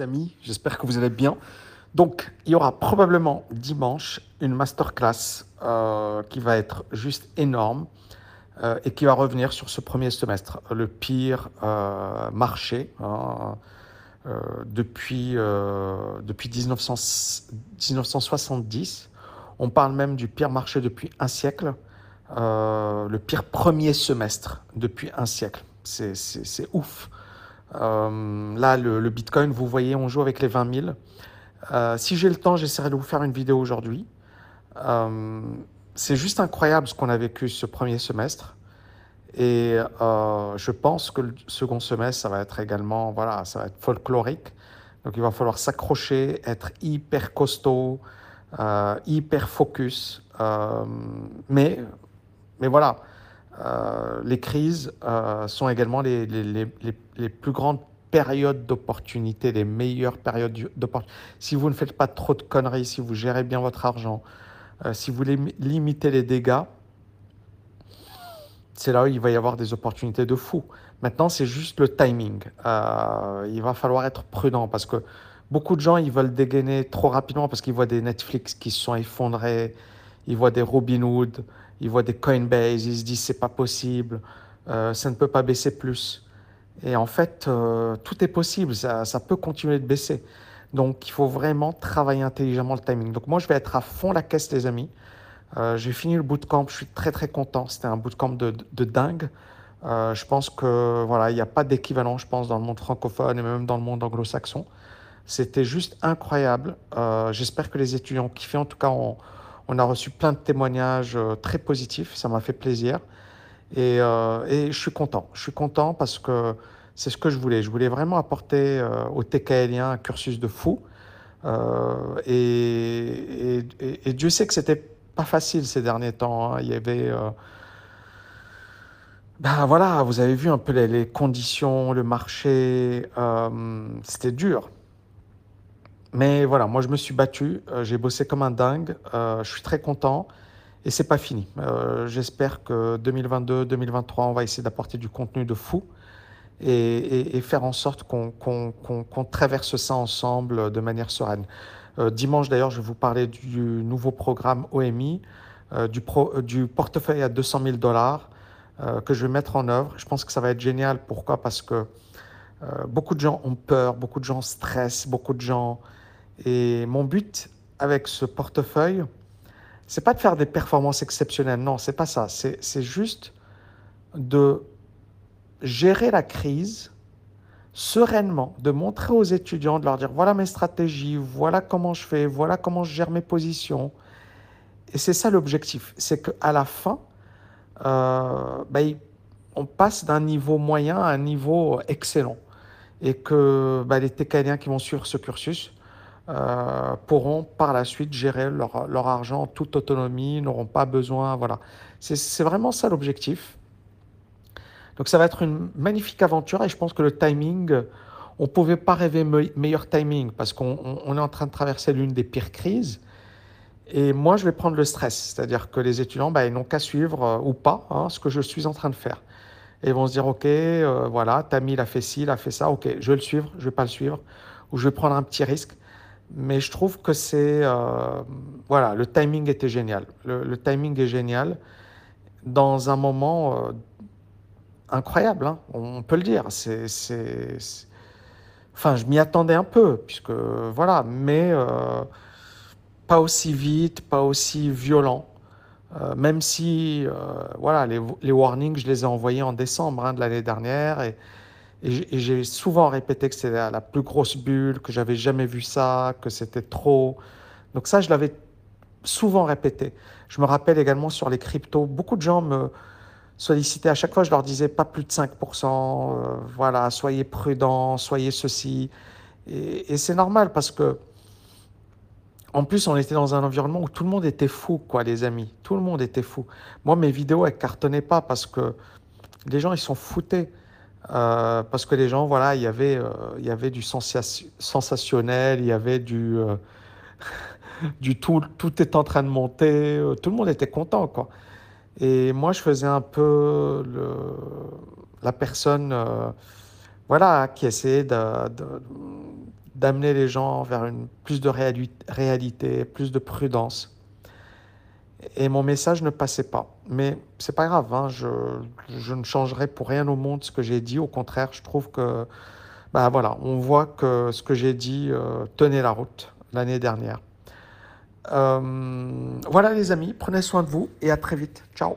amis, j'espère que vous allez bien. Donc, il y aura probablement dimanche une masterclass euh, qui va être juste énorme euh, et qui va revenir sur ce premier semestre, le pire euh, marché hein, depuis, depuis 1900 1970. On parle même du pire marché depuis un siècle, le pire premier semestre depuis un siècle. C'est ouf. Euh, là, le, Bitcoin, vous voyez, on joue avec les 20 000. Euh, si j'ai le temps, j'essaierai de vous faire une vidéo aujourd'hui. Euh, c'est juste incroyable ce qu'on a vécu ce premier semestre. Et je pense que le second semestre, ça va être également, voilà, ça va être folklorique. Donc il va falloir s'accrocher, être hyper costaud, hyper focus. Mais, mais voilà, les crises euh, sont également les, les, les, les, plus grandes périodes d'opportunité, les meilleures périodes d'opportunité. Si vous ne faites pas trop de conneries, si vous gérez bien votre argent, euh, si vous lim- limitez les dégâts, c'est là où il va y avoir des opportunités de fou. Maintenant, c'est juste le timing. Euh, il va falloir être prudent parce que beaucoup de gens, ils veulent dégainer trop rapidement parce qu'ils voient des Netflix qui se sont effondrés, ils voient des Robinhood, ils voient des Coinbase, ils se disent c'est pas possible, euh, ça ne peut pas baisser plus. Et en fait, euh, tout est possible, ça, ça peut continuer de baisser. Donc, il faut vraiment travailler intelligemment le timing. Donc, moi, je vais être à fond la caisse, les amis. Euh, j'ai fini le bootcamp, je suis très très content. C'était un bootcamp de, de, de dingue. Je pense que voilà, il n'y a pas d'équivalent, je pense, dans le monde francophone et même dans le monde anglo-saxon. C'était juste incroyable. J'espère que les étudiants ont kiffé. En tout cas, on a reçu plein de témoignages euh, très positifs. Ça m'a fait plaisir. Et, euh, et je suis content. Je suis content parce que c'est ce que je voulais. Je voulais vraiment apporter euh, aux TKLiens un cursus de fou. Euh, et, Dieu sait que c'était pas facile ces derniers temps. hein. Il y avait, ben voilà, vous avez vu un peu les, conditions, le marché, c'était dur. Mais voilà, moi je me suis battu, euh, j'ai bossé comme un dingue, euh, je suis très content et c'est pas fini. Euh, J'espère que 2022-2023, on va essayer d'apporter du contenu de fou et, faire en sorte qu'on traverse ça ensemble de manière sereine. Dimanche d'ailleurs, je vais vous parler du nouveau programme OMI, du, portefeuille à 200 000 dollars que je vais mettre en œuvre. Je pense que ça va être génial. Pourquoi? Parce que beaucoup de gens ont peur, beaucoup de gens stressent, beaucoup de gens... Et mon but avec ce portefeuille, c'est pas de faire des performances exceptionnelles. Non, c'est pas ça. C'est juste de gérer la crise sereinement, de montrer aux étudiants, de leur dire voilà mes stratégies, voilà comment je fais, voilà comment je gère mes positions. Et c'est ça l'objectif. C'est qu'à la fin, euh, ben, on passe d'un niveau moyen à un niveau excellent. Et que ben, les TKLiens qui vont suivre ce cursus euh, pourront par la suite gérer leur, leur argent en toute autonomie, n'auront pas besoin. Voilà. C'est vraiment ça l'objectif. Donc ça va être une magnifique aventure et je pense que le timing, on ne pouvait pas rêver me- meilleur timing parce qu'on on- on est en train de traverser l'une des pires crises. Et moi, je vais prendre le stress, c'est-à-dire que les étudiants, bah, ils n'ont qu'à suivre euh, ou pas hein, ce que je suis en train de faire. Et ils vont se dire, OK, euh, voilà, Tammy, il a fait ci, il a fait ça, OK, je vais le suivre, je vais pas le suivre, ou je vais prendre un petit risque. Mais je trouve que c'est... euh, voilà, le timing était génial. Le, timing est génial dans un moment euh, incroyable, hein, on peut le dire. C'est, c'est, Enfin, je m'y attendais un peu, puisque voilà, mais euh, pas aussi vite, pas aussi violent. Même si, voilà, les, les warnings, je les ai envoyés en décembre hein, de l'année dernière, et, et j'ai souvent répété que c'était la plus grosse bulle, que j'avais jamais vu ça, que c'était trop. Donc ça, je l'avais souvent répété. Je me rappelle également sur les cryptos, beaucoup de gens me sollicitaient. À chaque fois, je leur disais pas plus de 5%, euh, voilà, soyez prudents, soyez ceci. Et, et c'est normal parce que, en plus, on était dans un environnement où tout le monde était fou, quoi, les amis. Tout le monde était fou. Moi, mes vidéos, elles cartonnaient pas parce que les gens, ils sont foutés. Euh, parce que les gens, voilà, il y avait, euh, il y avait du sensation- sensationnel, il y avait du, euh, du tout, tout est en train de monter, tout le monde était content, quoi. Et moi, je faisais un peu la personne, voilà, qui essayait d'amener les gens vers une, plus de réalité, plus de prudence. Et mon message ne passait pas. Mais c'est pas grave, hein, je, je, ne changerai pour rien au monde ce que j'ai dit. Au contraire, je trouve que, ben voilà, on voit que ce que j'ai dit euh, tenait la route l'année dernière. Euh, voilà les amis, prenez soin de vous et à très vite. Ciao